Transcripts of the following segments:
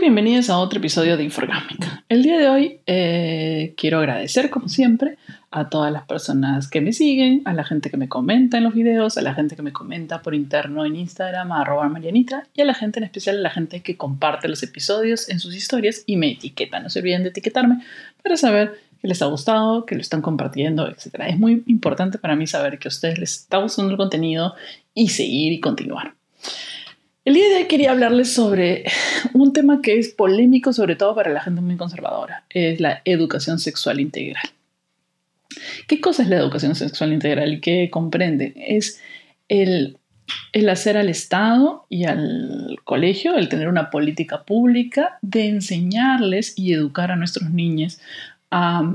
Bienvenidos a otro episodio de Inforgámica. El día de hoy eh, quiero agradecer, como siempre, a todas las personas que me siguen, a la gente que me comenta en los videos, a la gente que me comenta por interno en Instagram, a arroba marianita, y a la gente en especial, a la gente que comparte los episodios en sus historias y me etiqueta. No se olviden de etiquetarme para saber que les ha gustado, que lo están compartiendo, etc. Es muy importante para mí saber que a ustedes les está gustando el contenido y seguir y continuar. El día de hoy quería hablarles sobre un tema que es polémico, sobre todo para la gente muy conservadora, es la educación sexual integral. ¿Qué cosa es la educación sexual integral y qué comprende? Es el, hacer al Estado y al colegio, el tener una política pública de enseñarles y educar a nuestros niños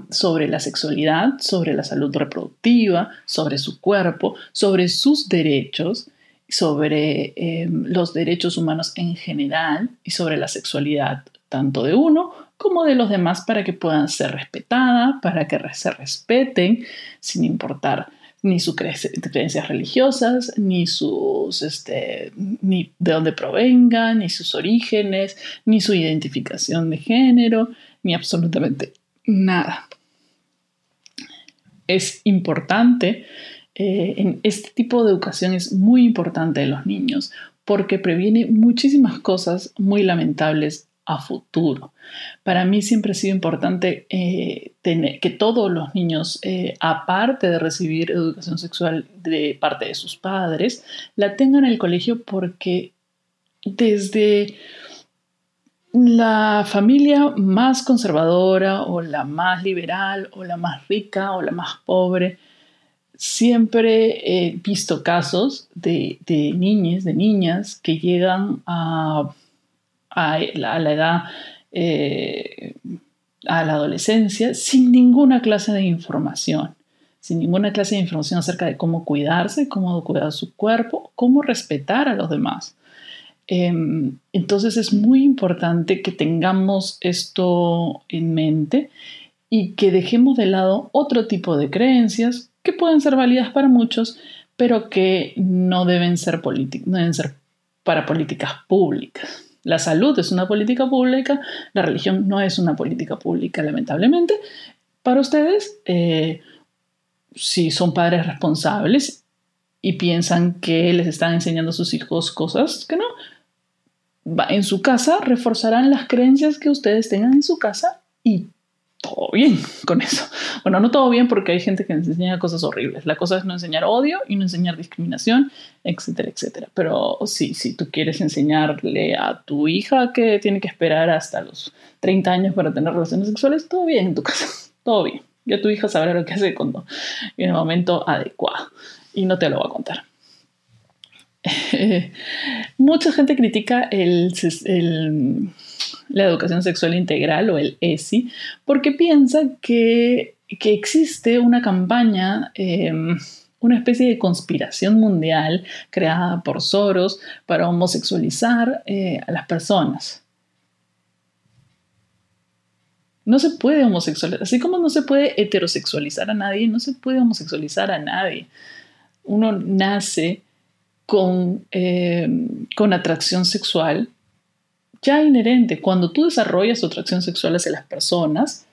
sobre la sexualidad, sobre la salud reproductiva, sobre su cuerpo, sobre sus derechos sobre em, los derechos humanos en general y sobre la sexualidad tanto de uno como de los demás para que puedan ser respetadas, para que se respeten sin importar ni sus creencias religiosas, ni sus, este, ni de dónde provengan, ni sus orígenes, ni su identificación de género, ni absolutamente nada. Es importante eh, en este tipo de educación es muy importante de los niños porque previene muchísimas cosas muy lamentables a futuro. Para mí siempre ha sido importante eh, tener, que todos los niños, eh, aparte de recibir educación sexual de parte de sus padres, la tengan en el colegio porque desde la familia más conservadora o la más liberal o la más rica o la más pobre, siempre he visto casos de, de niñas, de niñas que llegan a, a, la, edad, eh, a la adolescencia, sin ninguna clase de información, sin ninguna clase de información acerca de cómo cuidarse, cómo cuidar su cuerpo, cómo respetar a los demás. Em, entonces es muy importante que tengamos esto en mente y que dejemos de lado otro tipo de creencias que pueden ser válidas para muchos, pero que no deben ser, deben ser para políticas públicas. La salud es una política pública, la religión no es una política pública, lamentablemente. Para ustedes, eh, si son padres responsables y piensan que les están enseñando a sus hijos cosas que no, en su casa reforzarán las creencias que ustedes tengan en su casa y todo bien con eso. Bueno, no todo bien porque hay gente que enseña cosas horribles. La cosa es no enseñar odio y no enseñar discriminación, etcétera, etcétera. Pero sí, si tú quieres enseñarle a tu hija que tiene que esperar hasta los 30 años para tener relaciones sexuales, todo bien en tu casa, todo bien. Ya tu hija sabrá lo que hace cuando en el momento adecuado y no te lo va a contar. mucha gente critica el, la educación sexual integral o el ESI porque piensa que, existe una campaña, em, una especie de conspiración mundial creada por Soros para homosexualizar eh, a las personas. No se puede homosexualizar, así como no se puede heterosexualizar a nadie, no se puede homosexualizar a nadie. Uno nace con, eh, con atracción sexual ya inherente. Cuando tú desarrollas tu atracción sexual hacia las personas,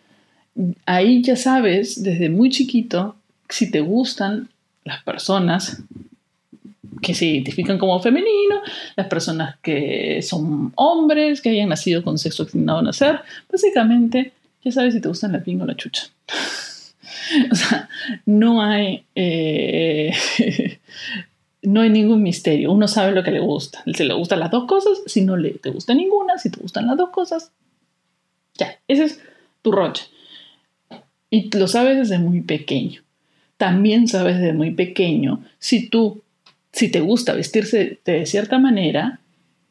ahí ya sabes desde muy chiquito si te gustan las personas que se identifican como femenino, las personas que son hombres, que hayan nacido con sexo asignado a nacer, básicamente ya sabes si te gustan la pinga o la chucha. o sea, no hay eh, no hay ningún misterio, uno sabe lo que le gusta. Si le gustan las dos cosas, si no le te gusta ninguna, si te gustan las dos cosas, ya, ese es tu roche. Y lo sabes desde muy pequeño. También sabes desde muy pequeño si tú, si te gusta vestirse de cierta manera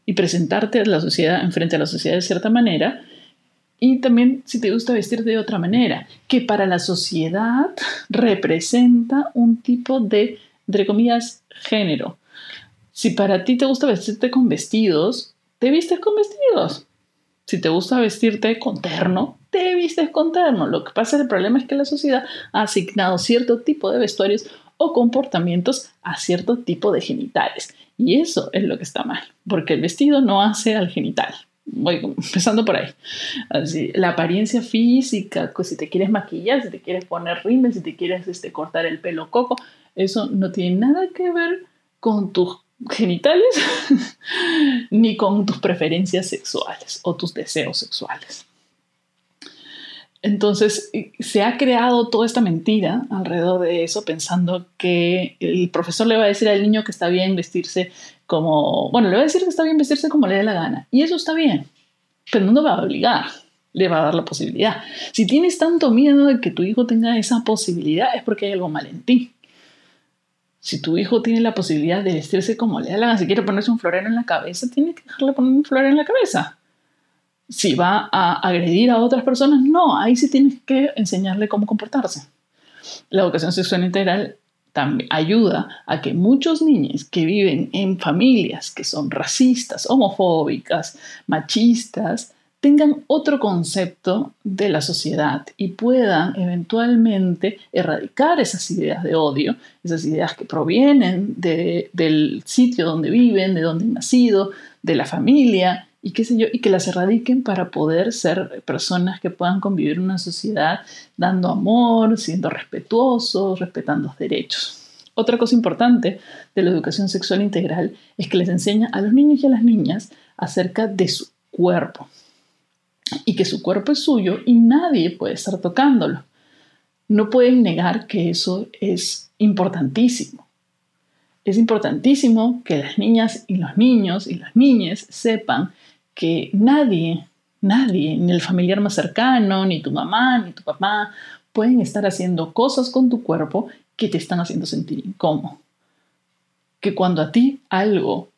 y presentarte a la sociedad, enfrente a la sociedad de cierta manera, y también si te gusta vestirte de otra manera, que para la sociedad representa un tipo de entre comillas, género. Si para ti te gusta vestirte con vestidos, te vistes con vestidos. Si te gusta vestirte con terno, te vistes con terno. Lo que pasa, el problema es que la sociedad ha asignado cierto tipo de vestuarios o comportamientos a cierto tipo de genitales. Y eso es lo que está mal, porque el vestido no hace al genital. voy empezando por ahí. Así, la apariencia física, pues, si te quieres maquillar, si te quieres poner rímel, si te quieres este, cortar el pelo coco, eso no tiene nada que ver con tus genitales ni con tus preferencias sexuales o tus deseos sexuales. Entonces se ha creado toda esta mentira alrededor de eso, pensando que el profesor le va a decir al niño que está bien vestirse como, bueno, le va a decir que está bien vestirse como le dé la gana. Y eso está bien, pero no lo va a obligar, le va a dar la posibilidad. Si tienes tanto miedo de que tu hijo tenga esa posibilidad, es porque hay algo mal en ti. Si tu hijo tiene la posibilidad de vestirse como le da la gana, si quiere ponerse un florero en la cabeza, tiene que dejarle poner un florero en la cabeza. Si va a agredir a otras personas, no, ahí sí tienes que enseñarle cómo comportarse. La educación sexual integral también ayuda a que muchos niños que viven en familias que son racistas, homofóbicas, machistas, tengan otro concepto de la sociedad y puedan eventualmente erradicar esas ideas de odio, esas ideas que provienen del sitio donde viven, de donde han nacido, de la familia y qué sé yo, y que las erradiquen para poder ser personas que puedan convivir en una sociedad dando amor, siendo respetuosos, respetando los derechos. Otra cosa importante de la educación sexual integral es que les enseña a los niños y a las niñas acerca de su cuerpo y que su cuerpo es suyo y nadie puede estar tocándolo. No pueden negar que eso es importantísimo. Es importantísimo que las niñas y los niños y las niñas sepan que nadie, nadie, ni el familiar más cercano, ni tu mamá, ni tu papá, pueden estar haciendo cosas con tu cuerpo que te están haciendo sentir incómodo. Que cuando a ti algo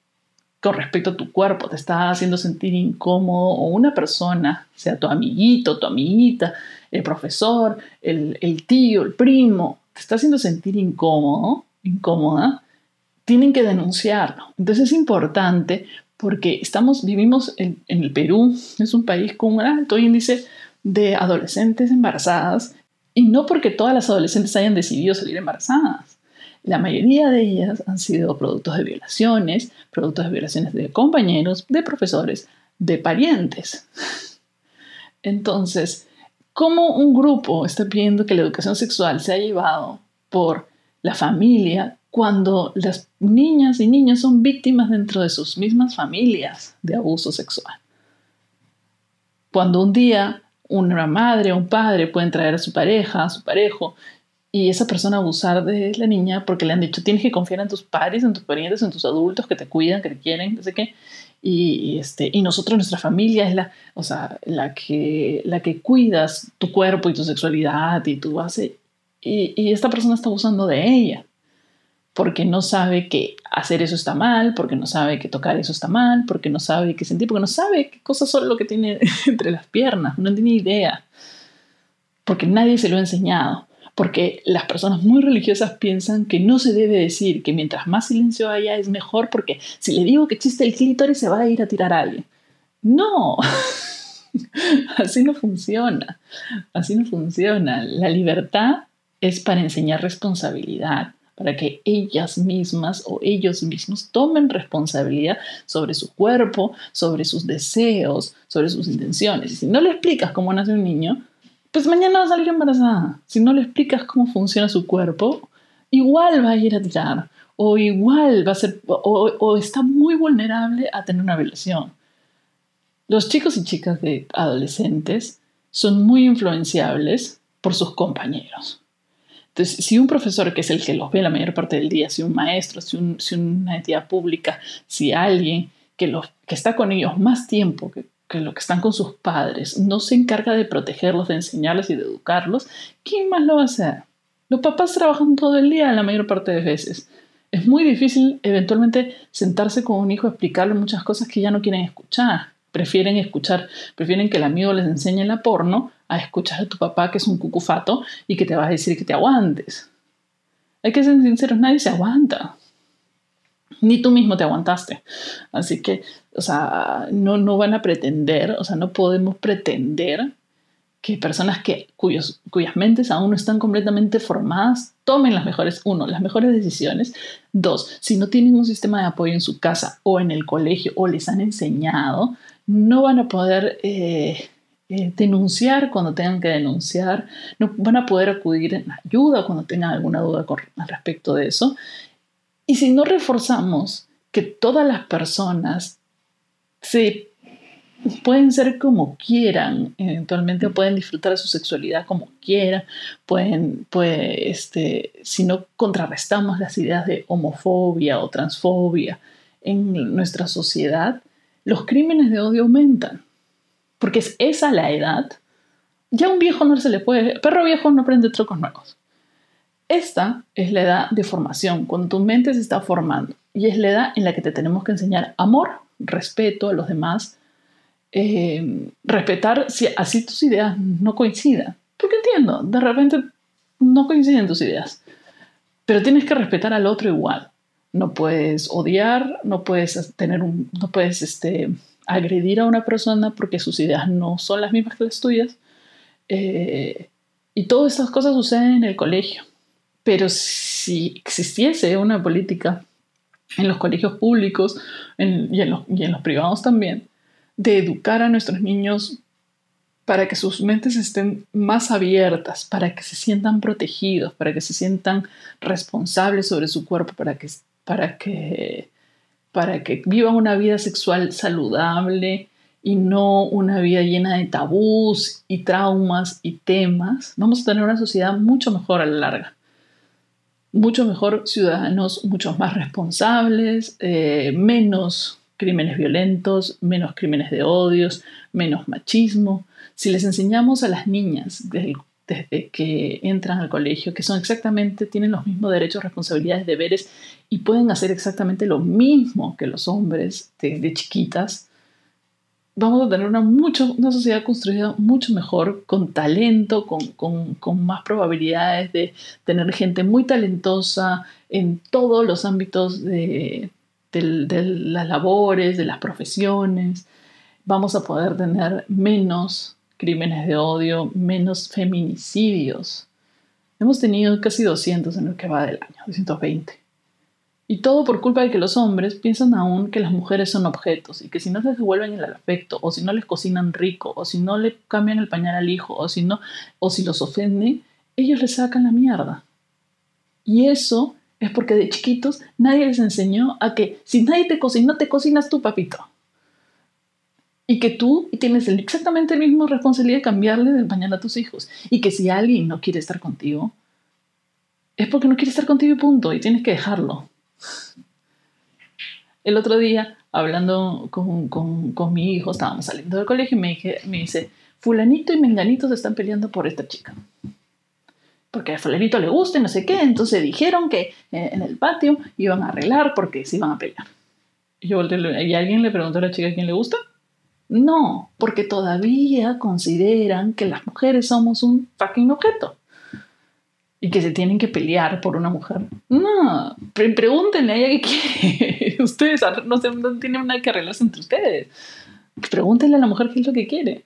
con respecto a tu cuerpo te está haciendo sentir incómodo o una persona, sea tu amiguito, tu amiguita, el profesor, el, el tío, el primo, te está haciendo sentir incómodo, incómoda, tienen que denunciarlo. Entonces es importante porque estamos, vivimos en, en el Perú, es un país con un alto índice de adolescentes embarazadas y no porque todas las adolescentes hayan decidido salir embarazadas. La mayoría de ellas han sido productos de violaciones, productos de violaciones de compañeros, de profesores, de parientes. Entonces, ¿cómo un grupo está pidiendo que la educación sexual sea llevado por la familia cuando las niñas y niños son víctimas dentro de sus mismas familias de abuso sexual? Cuando un día una madre o un padre pueden traer a su pareja, a su parejo, y esa persona abusar de la niña porque le han dicho tienes que confiar en tus padres, en tus parientes, en tus adultos que te cuidan, que te quieren, no sé qué. Y, este, y nosotros, nuestra familia es la, o sea, la, que, la que cuidas tu cuerpo y tu sexualidad y tu base. Y, y esta persona está abusando de ella porque no sabe que hacer eso está mal, porque no sabe que tocar eso está mal, porque no sabe qué sentir, porque no sabe qué cosas son lo que tiene entre las piernas, no tiene idea, porque nadie se lo ha enseñado porque las personas muy religiosas piensan que no se debe decir que mientras más silencio haya es mejor porque si le digo que existe el clítoris se va a ir a tirar a alguien. No, así no funciona, así no funciona. La libertad es para enseñar responsabilidad, para que ellas mismas o ellos mismos tomen responsabilidad sobre su cuerpo, sobre sus deseos, sobre sus intenciones. Y si no le explicas cómo nace un niño, pues mañana va a salir embarazada. Si no le explicas cómo funciona su cuerpo, igual va a ir a tirar, o igual va a ser, o, está muy vulnerable a tener una violación. Los chicos y chicas de adolescentes son muy influenciables por sus compañeros. Entonces, si un profesor, que es el que los ve la mayor parte del día, si un maestro, si, una entidad pública, si alguien que, los, que está con ellos más tiempo que que lo que están con sus padres no se encarga de protegerlos, de enseñarles y de educarlos, ¿quién más lo va a hacer? Los papás trabajan todo el día la mayor parte de veces. Es muy difícil eventualmente sentarse con un hijo a explicarle muchas cosas que ya no quieren escuchar. Prefieren escuchar, prefieren que el amigo les enseñe la porno a escuchar a tu papá que es un cucufato y que te va a decir que te aguantes. Hay que ser sinceros, nadie se aguanta ni tú mismo te aguantaste. Así que, o sea, no, no van a pretender, o sea, no podemos pretender que personas que, cuyos, cuyas mentes aún no están completamente formadas tomen las mejores, uno, las mejores decisiones. Dos, si no tienen un sistema de apoyo en su casa o en el colegio o les han enseñado, no van a poder eh, eh, denunciar cuando tengan que denunciar, no van a poder acudir en ayuda cuando tengan alguna duda al respecto de eso. Y si no reforzamos que todas las personas se pueden ser como quieran, eventualmente pueden disfrutar de su sexualidad como quieran, pueden, pues, este, si no contrarrestamos las ideas de homofobia o transfobia en nuestra sociedad, los crímenes de odio aumentan. Porque es esa la edad. Ya un viejo no se le puede, perro viejo no prende trocos nuevos. Esta es la edad de formación, cuando tu mente se está formando. Y es la edad en la que te tenemos que enseñar amor, respeto a los demás, eh, respetar si así tus ideas no coincidan. Porque entiendo, de repente no coinciden tus ideas, pero tienes que respetar al otro igual. No puedes odiar, no puedes tener un, no puedes este, agredir a una persona porque sus ideas no son las mismas que las tuyas. Eh, y todas estas cosas suceden en el colegio. Pero si existiese una política en los colegios públicos y, en los, y en los privados también, de educar a nuestros niños para que sus mentes estén más abiertas, para que se sientan protegidos, para que se sientan responsables sobre su cuerpo, para que, para que, para que vivan una vida sexual saludable y no una vida llena de tabús y traumas y temas, vamos a tener una sociedad mucho mejor a la larga mucho mejor ciudadanos, mucho más responsables, eh, menos crímenes violentos, menos crímenes de odios, menos machismo. Si les enseñamos a las niñas desde, que entran al colegio que son exactamente, tienen los mismos derechos, responsabilidades, deberes y pueden hacer exactamente lo mismo que los hombres de chiquitas, vamos a tener una, mucho, una sociedad construida mucho mejor, con talento, con, con, con, más probabilidades de tener gente muy talentosa en todos los ámbitos de, de las labores, de las profesiones. Vamos a poder tener menos crímenes de odio, menos feminicidios. Hemos tenido casi 200 en el que va del año, 220. Y todo por culpa de que los hombres piensan aún que las mujeres son objetos y que si no les devuelven el afecto, o si no les cocinan rico, o si no le cambian el pañal al hijo, o si no, o si los ofenden, ellos les sacan la mierda. Y eso es porque de chiquitos nadie les enseñó a que si nadie te cocina, te cocinas tú, papito. Y que tú tienes exactamente la misma responsabilidad de cambiarle el pañal a tus hijos. Y que si alguien no quiere estar contigo, es porque no quiere estar contigo y punto. Y tienes que dejarlo. El otro día, hablando con, mi hijo, estábamos saliendo del colegio y me, me dice, fulanito y menganito se están peleando por esta chica. Porque a fulanito le gusta y no sé qué, entonces dijeron que eh, en el patio iban a arreglar porque se iban a pelear. Y, yo, ¿Y alguien le preguntó a la chica quién le gusta? No, porque todavía consideran que las mujeres somos un fucking objeto y que se tienen que pelear por una mujer. No, pregúntenle a ella qué quiere. ustedes no, se, no tienen nada que arreglarse entre ustedes. Pregúntenle a la mujer qué es lo que quiere.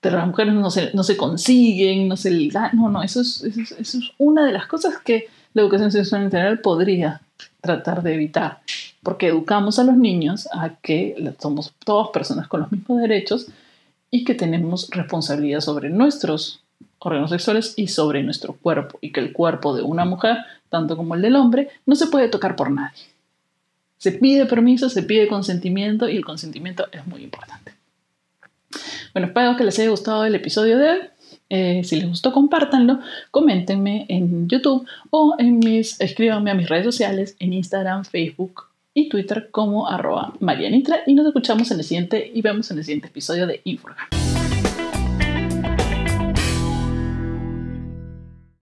Pero las mujeres no se, no se consiguen, no se No, no, eso es, eso, es, una de las cosas que la educación sexual integral podría tratar de evitar. Porque educamos a los niños a que somos todas personas con los mismos derechos y que tenemos responsabilidad sobre nuestros órganos sexuales y sobre nuestro cuerpo, y que el cuerpo de una mujer, tanto como el del hombre, no se puede tocar por nadie. Se pide permiso, se pide consentimiento y el consentimiento es muy importante. Bueno, espero que les haya gustado el episodio de hoy. Eh, si les gustó, compártanlo, coméntenme en YouTube o en mis, escríbanme a mis redes sociales en Instagram, Facebook y Twitter como arroba Marianitra y nos escuchamos en el siguiente y vemos en el siguiente episodio de Inforga.